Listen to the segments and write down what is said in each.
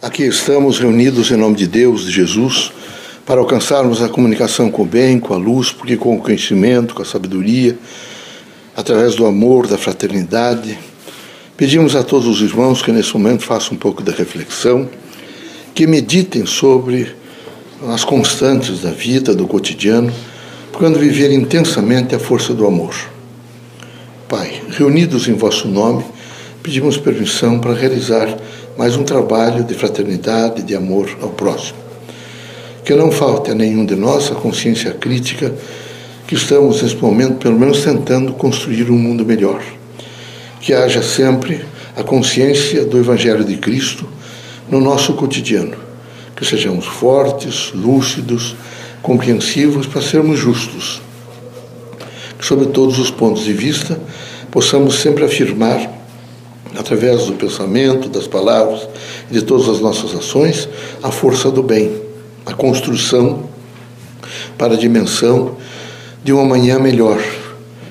Aqui estamos reunidos em nome de Deus, de Jesus, para alcançarmos a comunicação com o bem, com a luz, porque com o conhecimento, com a sabedoria, através do amor, da fraternidade, pedimos a todos os irmãos que nesse momento façam um pouco de reflexão, que meditem sobre as constantes da vida, do cotidiano, procurando viver intensamente a força do amor. Pai, reunidos em vosso nome, pedimos permissão para realizar mais um trabalho de fraternidade, de amor ao próximo. Que não falte a nenhum de nós a consciência crítica que estamos nesse momento, pelo menos, tentando construir um mundo melhor. Que haja sempre a consciência do Evangelho de Cristo no nosso cotidiano. Que sejamos fortes, lúcidos, compreensivos para sermos justos. Que, sob todos os pontos de vista, possamos sempre afirmar através do pensamento, das palavras de todas as nossas ações, a força do bem, a construção para a dimensão de um amanhã melhor,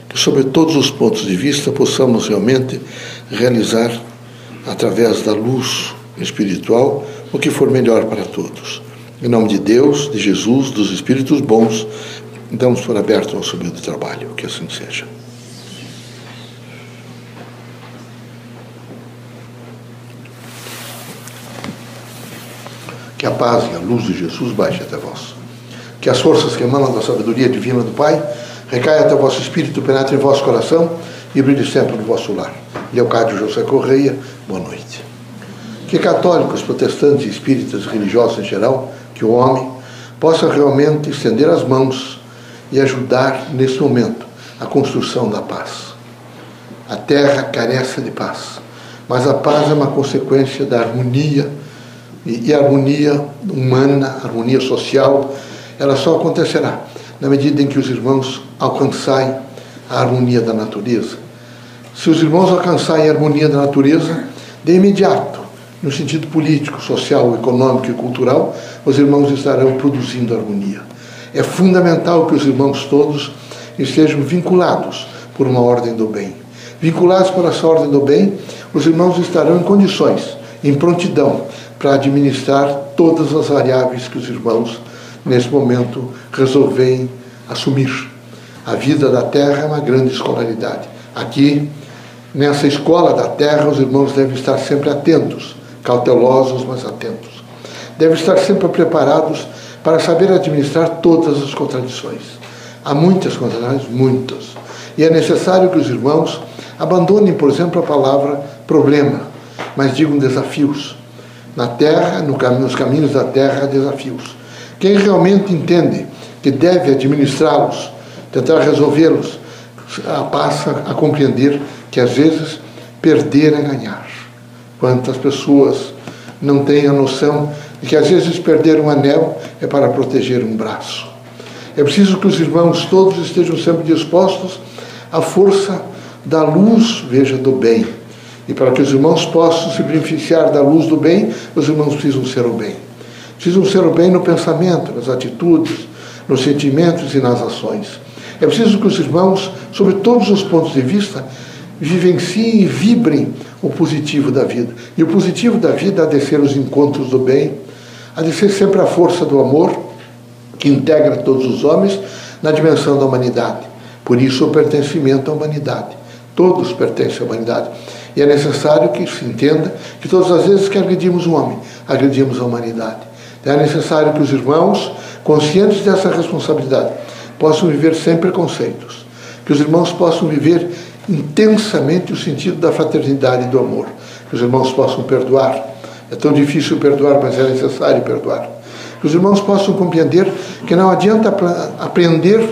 que, sob todos os pontos de vista, possamos realmente realizar, através da luz espiritual, o que for melhor para todos. Em nome de Deus, de Jesus, dos Espíritos bons, damos por aberto nosso humilde trabalho. Que assim seja. Que a paz e a luz de Jesus baixe até vós. Que as forças que emanam da sabedoria divina do Pai recaiam até o vosso espírito, penetrem em vosso coração e brilhe sempre no vosso lar. Leocádio José Correia, boa noite. Que católicos, protestantes, espíritas, religiosos em geral, que o homem possa realmente estender as mãos e ajudar nesse momento a construção da paz. A terra carece de paz, mas a paz é uma consequência da harmonia e, e a harmonia humana, a harmonia social, ela só acontecerá na medida em que os irmãos alcançarem a harmonia da natureza. Se os irmãos alcançarem a harmonia da natureza, de imediato, no sentido político, social, econômico e cultural, os irmãos estarão produzindo harmonia. É fundamental que os irmãos todos estejam vinculados por uma ordem do bem. Vinculados por essa ordem do bem, os irmãos estarão em condições, em prontidão, para administrar todas as variáveis que os irmãos, nesse momento, resolvem assumir. A vida da terra é uma grande escolaridade. Aqui, nessa escola da terra, os irmãos devem estar sempre atentos, cautelosos, mas atentos. Devem estar sempre preparados para saber administrar todas as contradições. Há muitas contradições, muitas. E é necessário que os irmãos abandonem, por exemplo, a palavra problema, mas digam desafios na terra, no, nos caminhos da terra, desafios. Quem realmente entende que deve administrá-los, tentar resolvê-los, passa a compreender que às vezes perder é ganhar. Quantas pessoas não têm a noção de que às vezes perder um anel é para proteger um braço. É preciso que os irmãos todos estejam sempre dispostos à força da luz, veja, do bem e para que os irmãos possam se beneficiar da luz do bem, os irmãos precisam ser o bem. Precisam ser o bem no pensamento, nas atitudes, nos sentimentos e nas ações. É preciso que os irmãos, sobre todos os pontos de vista, vivenciem e vibrem o positivo da vida. E o positivo da vida há de ser os encontros do bem, há de ser sempre a força do amor que integra todos os homens na dimensão da humanidade. Por isso o pertencimento à humanidade. Todos pertencem à humanidade. E é necessário que se entenda que todas as vezes que agredimos um homem, agredimos a humanidade. Então, é necessário que os irmãos, conscientes dessa responsabilidade, possam viver sem preconceitos. Que os irmãos possam viver intensamente o sentido da fraternidade e do amor. Que os irmãos possam perdoar. É tão difícil perdoar, mas é necessário perdoar. Que os irmãos possam compreender que não adianta aprender,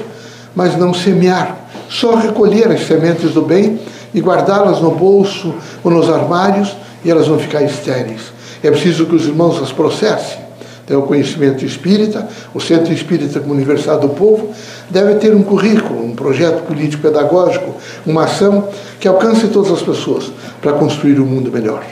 mas não semear. Só recolher as sementes do bem e guardá-las no bolso ou nos armários e elas vão ficar estéreis. É preciso que os irmãos as processem. Então, o conhecimento espírita, o Centro Espírita como Universidade do Povo, deve ter um currículo, um projeto político-pedagógico, uma ação que alcance todas as pessoas para construir um mundo melhor.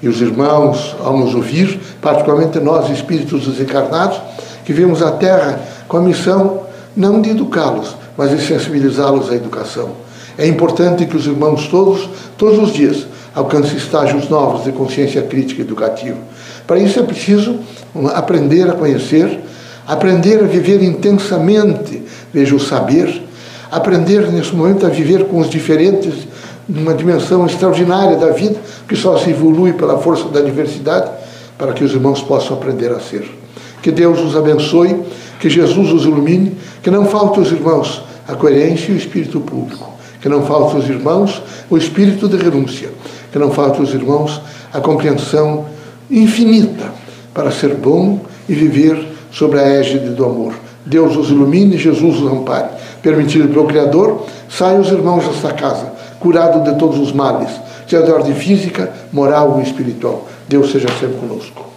E os irmãos, ao nos ouvir, particularmente nós, espíritos desencarnados, que vimos a Terra com a missão não de educá-los, mas de sensibilizá-los à educação é importante que os irmãos todos, todos os dias, alcancem estágios novos de consciência crítica educativa, Para isso é preciso aprender a conhecer, aprender a viver intensamente, veja o saber, aprender nesse momento a viver com os diferentes numa dimensão extraordinária da vida, que só se evolui pela força da diversidade, para que os irmãos possam aprender a ser. Que Deus os abençoe, que Jesus os ilumine, que não falte aos irmãos a coerência e o espírito público, que não falte aos irmãos o espírito de renúncia, que não falte aos irmãos a compreensão infinita para ser bom e viver sobre a égide do amor. Deus os ilumine, Jesus os ampare. Permitido pelo Criador, saiam os irmãos desta casa, curado de todos os males, de ordem física, moral ou espiritual. Deus seja sempre conosco.